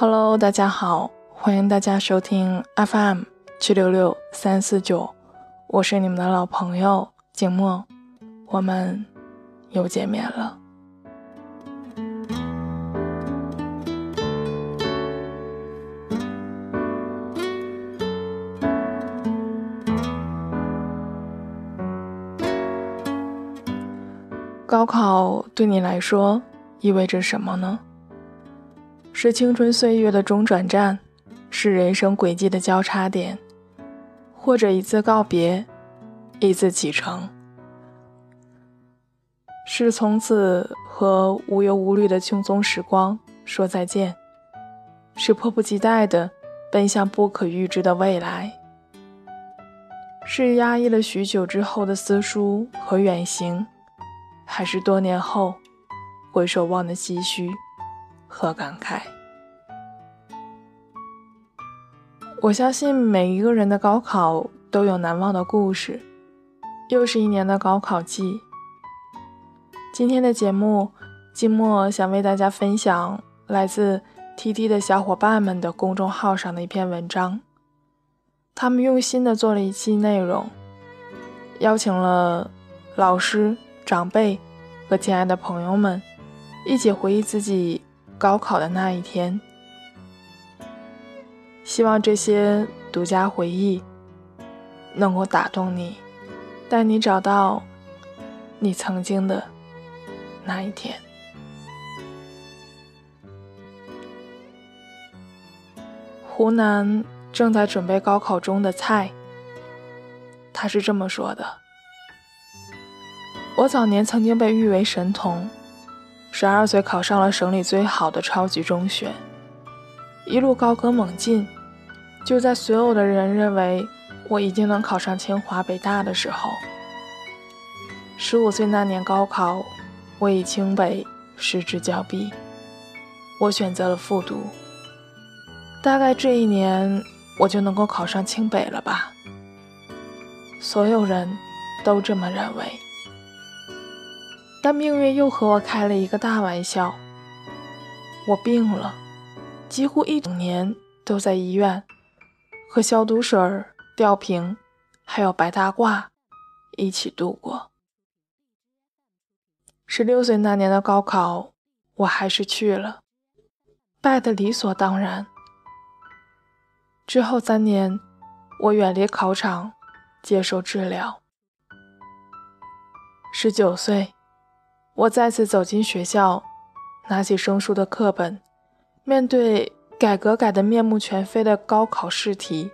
Hello，大家好，欢迎大家收听 FM 七六六三四九，我是你们的老朋友景墨，我们又见面了。高考对你来说意味着什么呢？是青春岁月的中转站，是人生轨迹的交叉点，或者一次告别，一次启程，是从此和无忧无虑的轻松时光说再见，是迫不及待的奔向不可预知的未来，是压抑了许久之后的思书和远行。还是多年后回首望的唏嘘和感慨。我相信每一个人的高考都有难忘的故事。又是一年的高考季。今天的节目，静默想为大家分享来自 T T 的小伙伴们的公众号上的一篇文章。他们用心的做了一期内容，邀请了老师。长辈和亲爱的朋友们一起回忆自己高考的那一天，希望这些独家回忆能够打动你，带你找到你曾经的那一天。湖南正在准备高考中的菜，他是这么说的。我早年曾经被誉为神童，十二岁考上了省里最好的超级中学，一路高歌猛进。就在所有的人认为我已经能考上清华北大的时候，十五岁那年高考，我以清北失之交臂，我选择了复读。大概这一年我就能够考上清北了吧？所有人都这么认为。但命运又和我开了一个大玩笑。我病了，几乎一整年都在医院，和消毒水、吊瓶，还有白大褂一起度过。十六岁那年的高考，我还是去了，败得理所当然。之后三年，我远离考场，接受治疗。十九岁。我再次走进学校，拿起生疏的课本，面对改革改得面目全非的高考试题。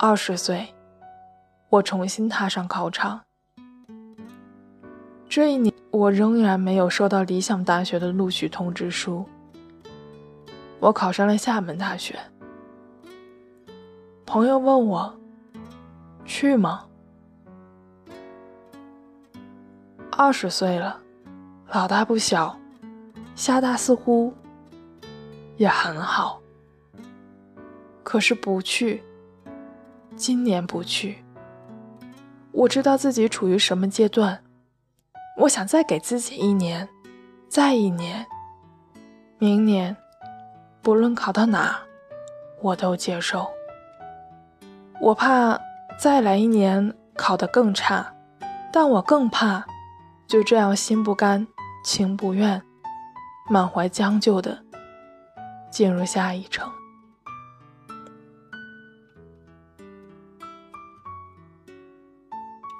二十岁，我重新踏上考场。这一年，我仍然没有收到理想大学的录取通知书。我考上了厦门大学。朋友问我，去吗？二十岁了，老大不小，厦大似乎也很好。可是不去，今年不去。我知道自己处于什么阶段，我想再给自己一年，再一年，明年，不论考到哪，我都接受。我怕再来一年考得更差，但我更怕。就这样心不甘情不愿，满怀将就的进入下一程。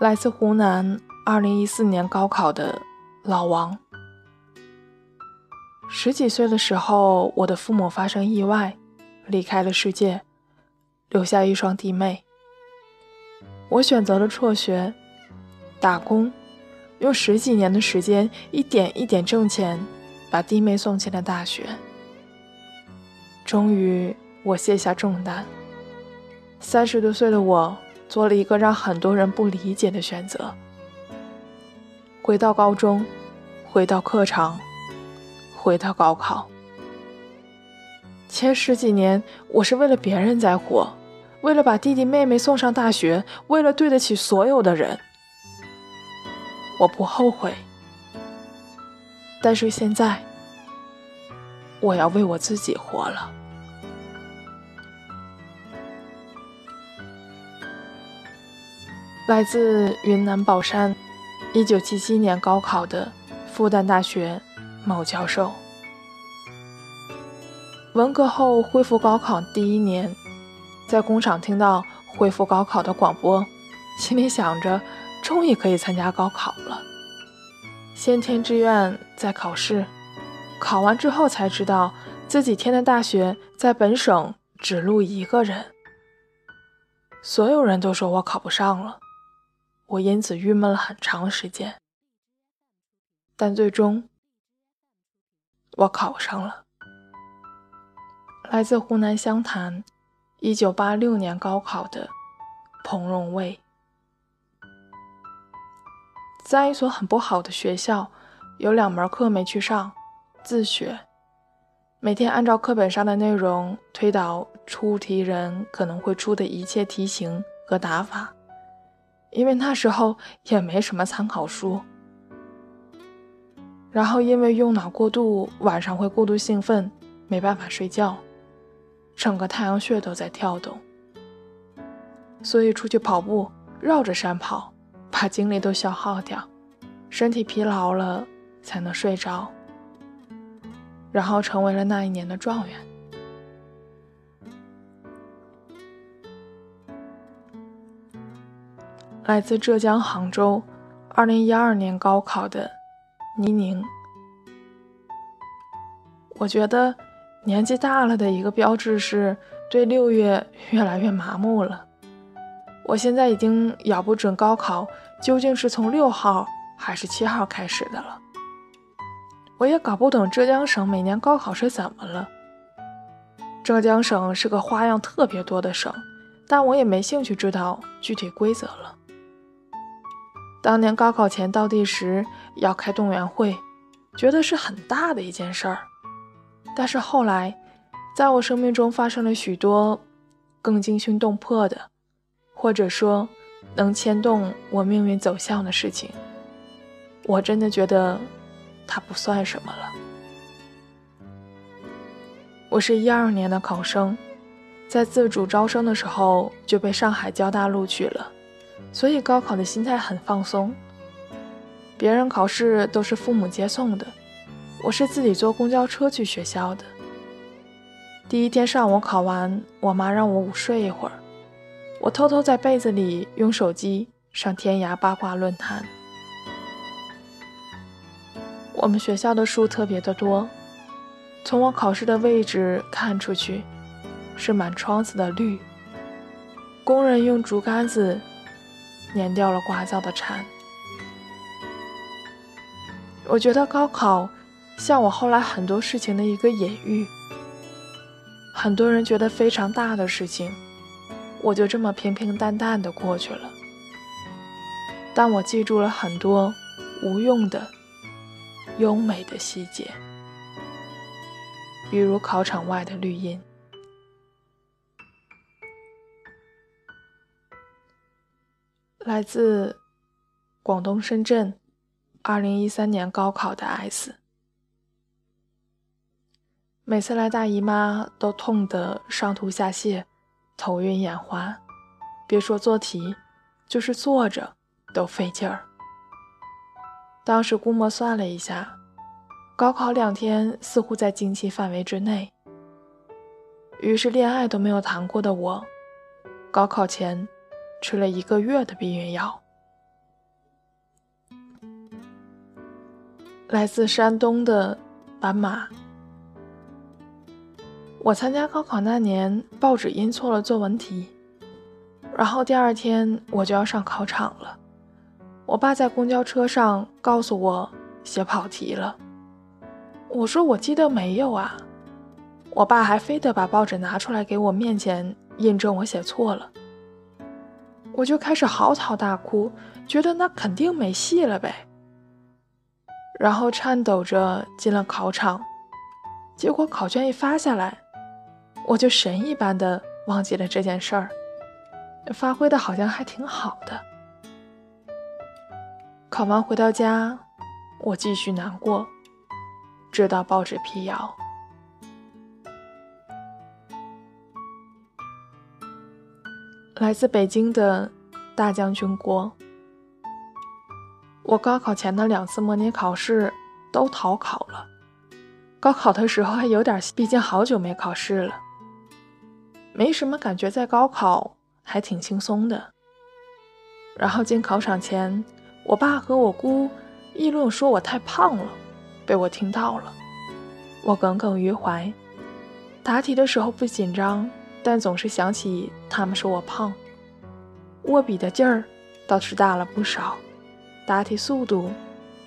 来自湖南，二零一四年高考的老王，十几岁的时候，我的父母发生意外，离开了世界，留下一双弟妹。我选择了辍学，打工。用十几年的时间，一点一点挣钱，把弟妹送进了大学。终于，我卸下重担。三十多岁的我，做了一个让很多人不理解的选择：回到高中，回到课堂，回到高考。前十几年，我是为了别人在活，为了把弟弟妹妹送上大学，为了对得起所有的人。我不后悔，但是现在，我要为我自己活了。来自云南保山，一九七七年高考的复旦大学某教授。文革后恢复高考第一年，在工厂听到恢复高考的广播，心里想着终于可以参加高考了。先填志愿，再考试，考完之后才知道自己填的大学在本省只录一个人。所有人都说我考不上了。我因此郁闷了很长时间，但最终我考上了。来自湖南湘潭，一九八六年高考的彭荣卫，在一所很不好的学校，有两门课没去上，自学，每天按照课本上的内容推导出题人可能会出的一切题型和打法。因为那时候也没什么参考书，然后因为用脑过度，晚上会过度兴奋，没办法睡觉，整个太阳穴都在跳动，所以出去跑步，绕着山跑，把精力都消耗掉，身体疲劳了才能睡着，然后成为了那一年的状元。来自浙江杭州，二零一二年高考的倪宁。我觉得年纪大了的一个标志是对六月越来越麻木了。我现在已经咬不准高考究竟是从六号还是七号开始的了。我也搞不懂浙江省每年高考是怎么了。浙江省是个花样特别多的省，但我也没兴趣知道具体规则了。当年高考前倒计时要开动员会，觉得是很大的一件事儿。但是后来，在我生命中发生了许多更惊心动魄的，或者说能牵动我命运走向的事情，我真的觉得它不算什么了。我是一二年的考生，在自主招生的时候就被上海交大录取了。所以高考的心态很放松。别人考试都是父母接送的，我是自己坐公交车去学校的。第一天上午考完，我妈让我午睡一会儿，我偷偷在被子里用手机上天涯八卦论坛。我们学校的树特别的多，从我考试的位置看出去，是满窗子的绿。工人用竹竿子。碾掉了刮噪的蝉。我觉得高考像我后来很多事情的一个隐喻。很多人觉得非常大的事情，我就这么平平淡淡的过去了。但我记住了很多无用的、优美的细节，比如考场外的绿荫。来自广东深圳，二零一三年高考的 S，每次来大姨妈都痛得上吐下泻、头晕眼花，别说做题，就是坐着都费劲儿。当时估摸算了一下，高考两天似乎在经期范围之内，于是恋爱都没有谈过的我，高考前。吃了一个月的避孕药。来自山东的斑马，我参加高考那年，报纸印错了作文题，然后第二天我就要上考场了。我爸在公交车上告诉我写跑题了，我说我记得没有啊。我爸还非得把报纸拿出来给我面前印证我写错了。我就开始嚎啕大哭，觉得那肯定没戏了呗。然后颤抖着进了考场，结果考卷一发下来，我就神一般的忘记了这件事儿，发挥的好像还挺好的。考完回到家，我继续难过，直到报纸辟谣。来自北京的大将军郭，我高考前的两次模拟考试都逃考了，高考的时候还有点，毕竟好久没考试了。没什么感觉，在高考还挺轻松的。然后进考场前，我爸和我姑议论说我太胖了，被我听到了，我耿耿于怀。答题的时候不紧张，但总是想起他们说我胖，握笔的劲儿倒是大了不少。答题速度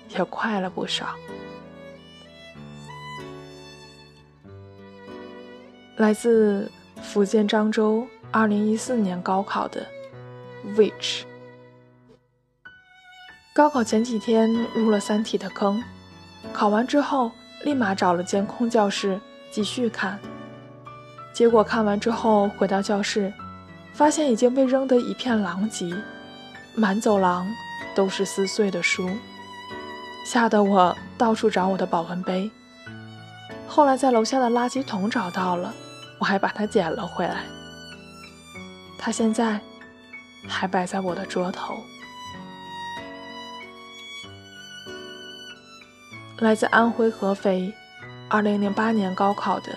也快了不少。来自福建漳州，二零一四年高考的 Which。高考前几天入了三体的坑，考完之后立马找了监控教室继续看。结果看完之后回到教室，发现已经被扔得一片狼藉，满走廊。都是撕碎的书，吓得我到处找我的保温杯。后来在楼下的垃圾桶找到了，我还把它捡了回来。它现在还摆在我的桌头。来自安徽合肥，2008年高考的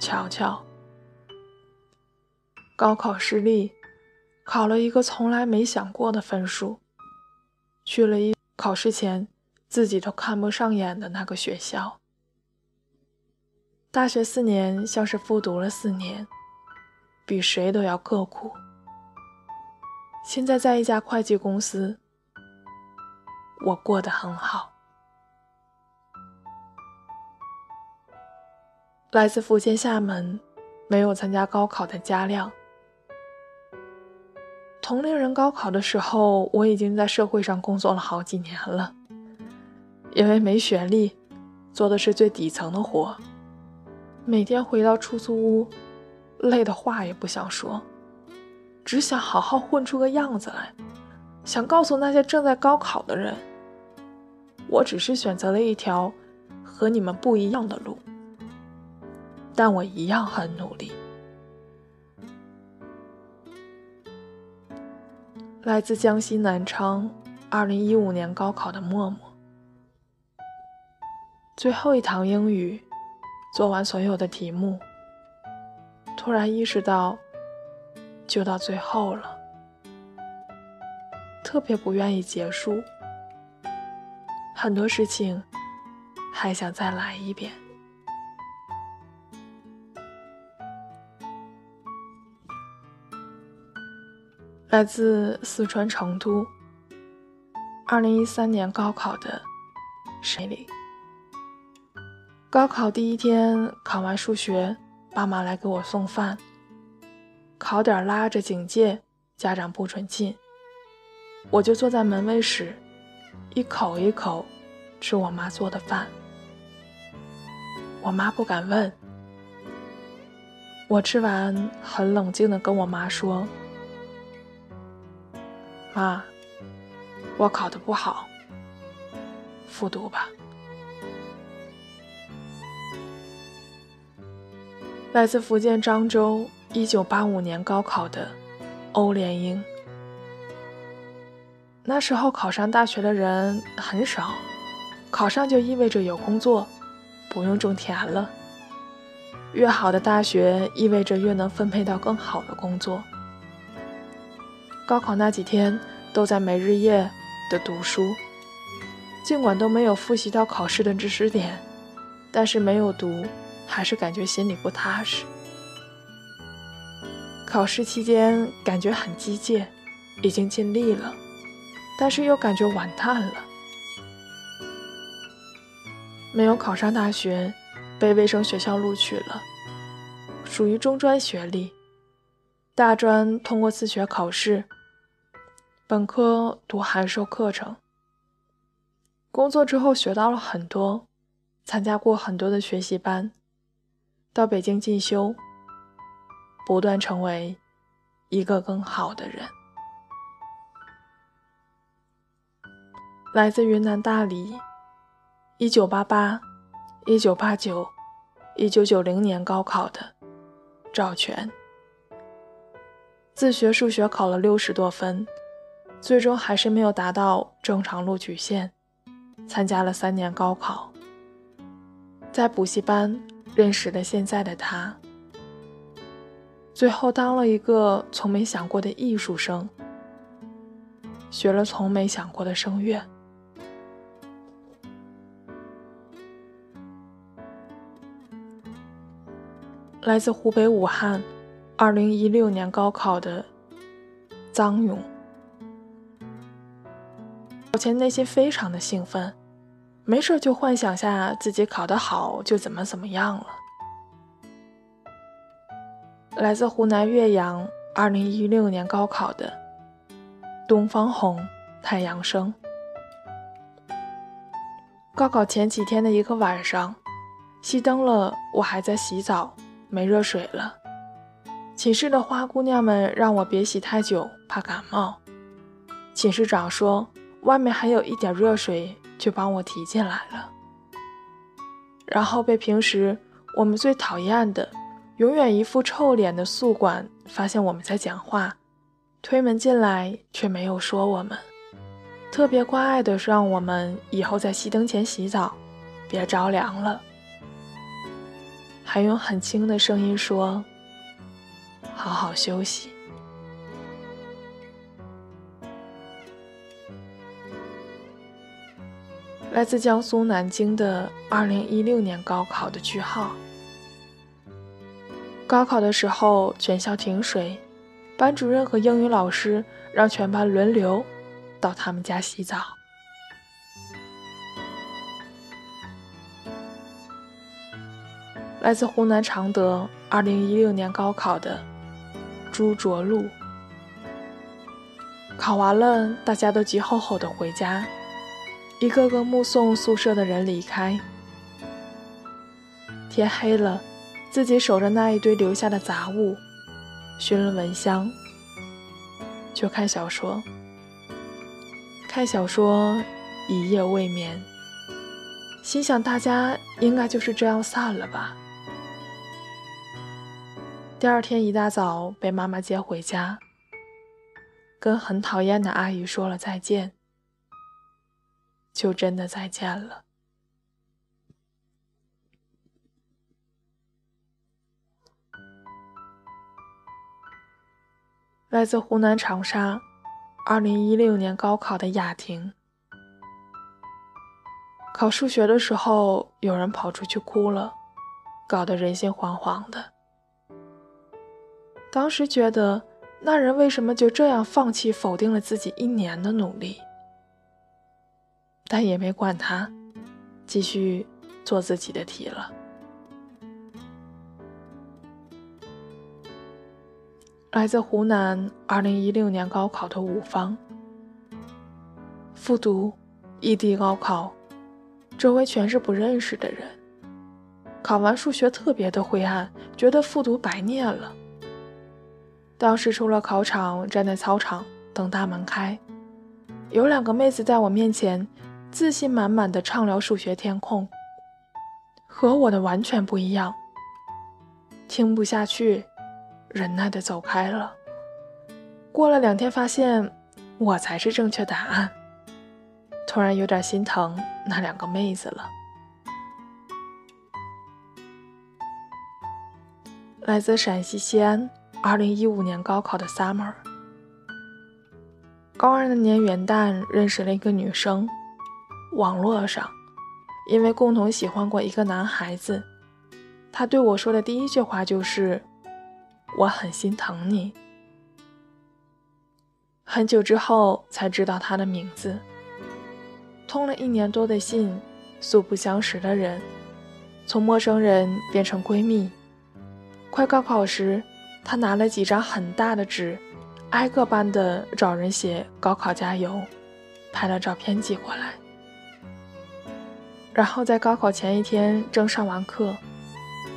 乔乔，高考失利，考了一个从来没想过的分数。去了一考试前自己都看不上眼的那个学校。大学四年像是复读了四年，比谁都要刻苦。现在在一家会计公司，我过得很好。来自福建厦门，没有参加高考的嘉亮。同龄人高考的时候，我已经在社会上工作了好几年了。因为没学历，做的是最底层的活，每天回到出租屋，累的话也不想说，只想好好混出个样子来。想告诉那些正在高考的人，我只是选择了一条和你们不一样的路，但我一样很努力。来自江西南昌，二零一五年高考的默默，最后一堂英语，做完所有的题目，突然意识到，就到最后了，特别不愿意结束，很多事情还想再来一遍。来自四川成都，二零一三年高考的谁里？高考第一天考完数学，爸妈来给我送饭。考点拉着警戒，家长不准进，我就坐在门卫室，一口一口吃我妈做的饭。我妈不敢问，我吃完很冷静的跟我妈说。妈，我考的不好，复读吧。来自福建漳州，一九八五年高考的欧连英。那时候考上大学的人很少，考上就意味着有工作，不用种田了。越好的大学意味着越能分配到更好的工作。高考那几天都在没日夜的读书，尽管都没有复习到考试的知识点，但是没有读还是感觉心里不踏实。考试期间感觉很机械，已经尽力了，但是又感觉完蛋了。没有考上大学，被卫生学校录取了，属于中专学历。大专通过自学考试。本科读函授课程，工作之后学到了很多，参加过很多的学习班，到北京进修，不断成为一个更好的人。来自云南大理，一九八八、一九八九、一九九零年高考的赵全。自学数学考了六十多分，最终还是没有达到正常录取线。参加了三年高考，在补习班认识了现在的他，最后当了一个从没想过的艺术生，学了从没想过的声乐。来自湖北武汉，二零一六年高考的张勇，考前内心非常的兴奋，没事就幻想下自己考得好就怎么怎么样了。来自湖南岳阳，二零一六年高考的东方红，太阳升。高考前几天的一个晚上，熄灯了，我还在洗澡。没热水了，寝室的花姑娘们让我别洗太久，怕感冒。寝室长说外面还有一点热水，就帮我提进来了。然后被平时我们最讨厌的、永远一副臭脸的宿管发现我们在讲话，推门进来却没有说我们，特别关爱的让我们以后在熄灯前洗澡，别着凉了。还用很轻的声音说：“好好休息。”来自江苏南京的二零一六年高考的句号。高考的时候，全校停水，班主任和英语老师让全班轮流到他们家洗澡。来自湖南常德，二零一六年高考的朱卓露。考完了，大家都急吼吼的回家，一个个目送宿舍的人离开。天黑了，自己守着那一堆留下的杂物，熏了蚊香，就看小说。看小说，一夜未眠，心想大家应该就是这样散了吧。第二天一大早被妈妈接回家，跟很讨厌的阿姨说了再见，就真的再见了。来自湖南长沙，二零一六年高考的雅婷，考数学的时候有人跑出去哭了，搞得人心惶惶的。当时觉得，那人为什么就这样放弃、否定了自己一年的努力？但也没管他，继续做自己的题了。来自湖南二零一六年高考的五方，复读，异地高考，周围全是不认识的人。考完数学特别的灰暗，觉得复读白念了。当时出了考场，站在操场等大门开，有两个妹子在我面前，自信满满的畅聊数学填空，和我的完全不一样。听不下去，忍耐的走开了。过了两天，发现我才是正确答案，突然有点心疼那两个妹子了。来自陕西西安。二零一五年高考的 summer，高二那年元旦认识了一个女生，网络上，因为共同喜欢过一个男孩子，他对我说的第一句话就是：“我很心疼你。”很久之后才知道他的名字。通了一年多的信，素不相识的人，从陌生人变成闺蜜。快高考时。他拿了几张很大的纸，挨个班的找人写“高考加油”，拍了照片寄过来。然后在高考前一天，正上完课，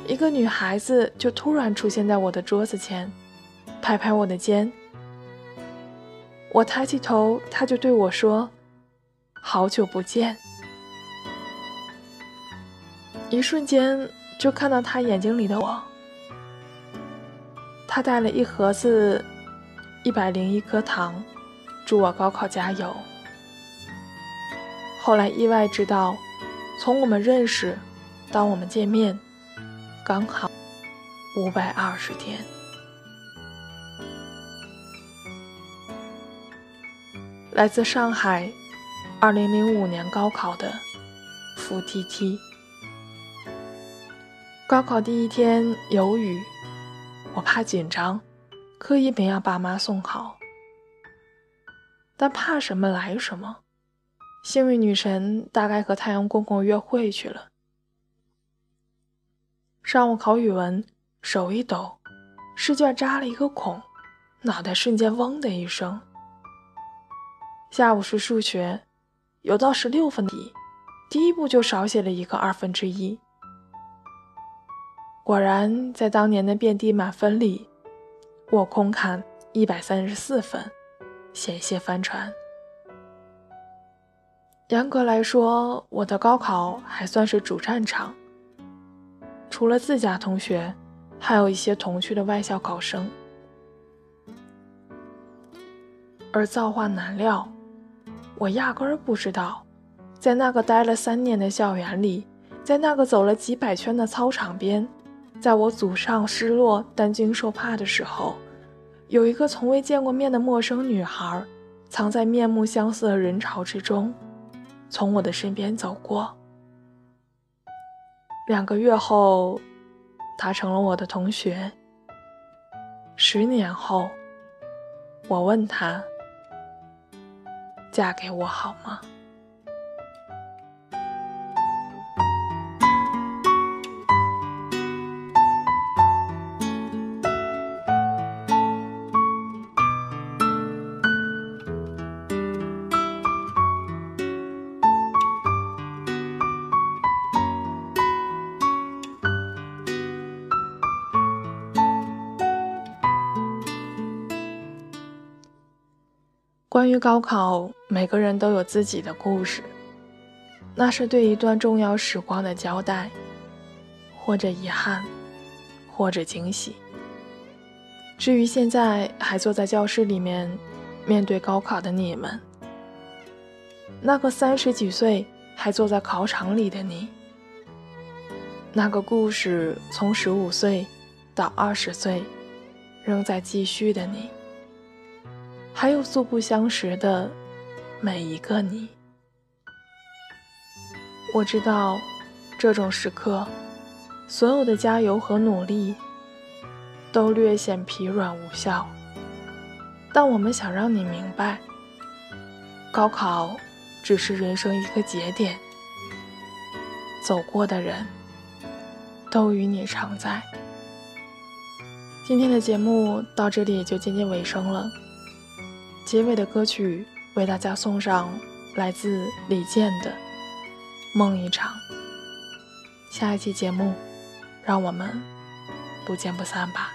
一个女孩子就突然出现在我的桌子前，拍拍我的肩。我抬起头，她就对我说：“好久不见。”一瞬间就看到她眼睛里的我。他带了一盒子一百零一颗糖，祝我高考加油。后来意外知道，从我们认识到我们见面，刚好五百二十天。来自上海，二零零五年高考的付 T T。高考第一天有雨，我怕紧张，刻意没让爸妈送好。但怕什么来什么，幸运女神大概和太阳公公约会去了。上午考语文，手一抖，试卷扎了一个孔，脑袋瞬间嗡的一声。下午是数学，有道十六分题，第一步就少写了一个二分之一。果然，在当年的遍地满分里，我空砍一百三十四分，险些翻船。严格来说，我的高考还算是主战场，除了自家同学，还有一些同区的外校考生。而造化难料。我压根儿不知道，在那个待了三年的校园里，在那个走了几百圈的操场边，在我祖上失落担惊受怕的时候，有一个从未见过面的陌生女孩，藏在面目相似的人潮之中，从我的身边走过。两个月后，他成了我的同学。十年后，我问他。嫁给我好吗？关于高考，每个人都有自己的故事，那是对一段重要时光的交代，或者遗憾，或者惊喜。至于现在还坐在教室里面面对高考的你们，那个三十几岁还坐在考场里的你，那个故事从十五岁到二十岁仍在继续的你。还有素不相识的每一个你，我知道，这种时刻，所有的加油和努力都略显疲软无效。但我们想让你明白，高考只是人生一个节点，走过的人都与你常在。今天的节目到这里也就渐渐尾声了。结尾的歌曲为大家送上来自李健的《梦一场》。下一期节目，让我们不见不散吧。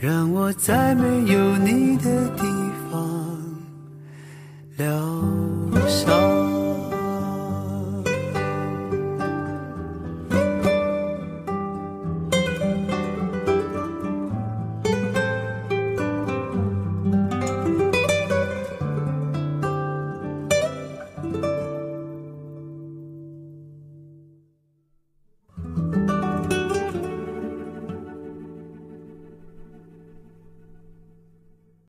让我在没有你的地。